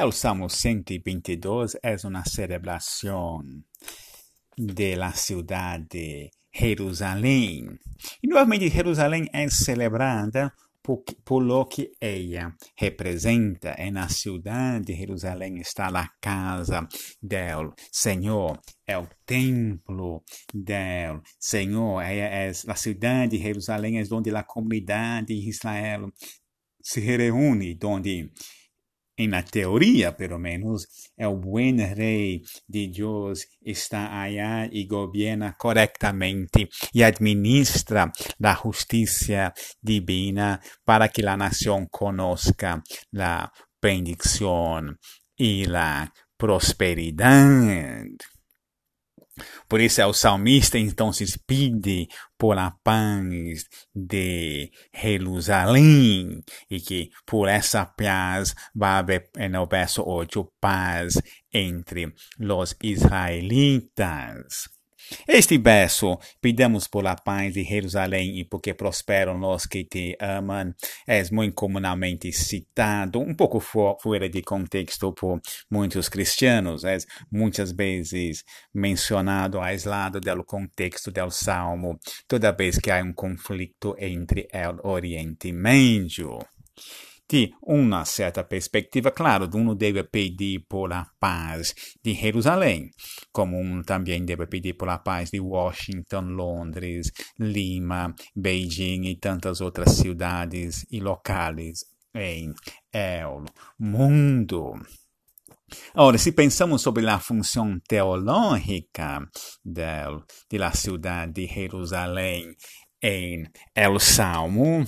El Salmo 122 é uma celebração de la ciudad de Jerusalém. E novamente Jerusalém é celebrada por, por lo que ela representa. É na cidade de Jerusalém está a casa do Senhor, é o templo do Senhor, é, é a cidade de Jerusalém é onde a comunidade de Israel se reúne, onde na teoria, pelo menos, é o bom rei de Deus está allá e governa corretamente e administra a justiça divina para que a nação conozca a bendição e a prosperidade. Por isso, o salmista então se pede por a paz de Jerusalém e que por essa paz vai haver, no verso 8, paz entre os israelitas. Este verso, pedimos por la paz de Jerusalém e porque prosperam os que te amam, é muito comumente citado, um pouco fora de contexto por muitos cristianos, é muitas vezes mencionado aislado do contexto do salmo, toda vez que há um conflito entre o Oriente Médio de uma certa perspectiva, claro, uno deve pedir por a paz de Jerusalém, como um também deve pedir por a paz de Washington, Londres, Lima, Beijing e tantas outras cidades e locais em el mundo. Ora, se pensamos sobre a função teológica la cidade de Jerusalém em El Salmo,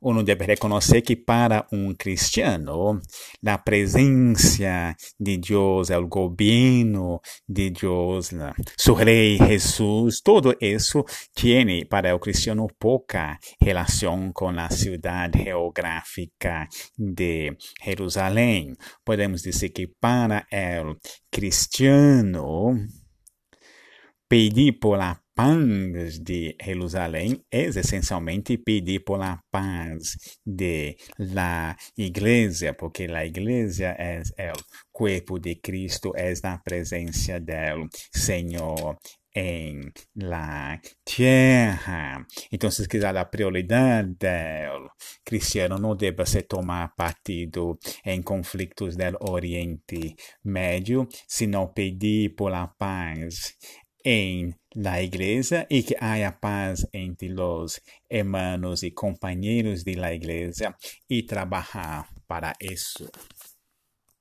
uno deve reconhecer que para um cristiano, a presença de Deus, o governo de Deus, su rei Jesus, todo isso tem para o cristiano pouca relação com a cidade geográfica de Jerusalém. Podemos dizer que para o cristiano, pedir por la paz de Jerusalém é essencialmente pedir por la paz de la igreja, porque la igreja é o corpo de Cristo, é a presença do Senhor em la tierra. Então, se quiser a prioridade do cristiano não deve se tomar partido em conflitos do Oriente Médio, senão pedir por la paz em la igreja y que haya paz entre los hermanos y compañeros de la iglesia y trabajar para eso.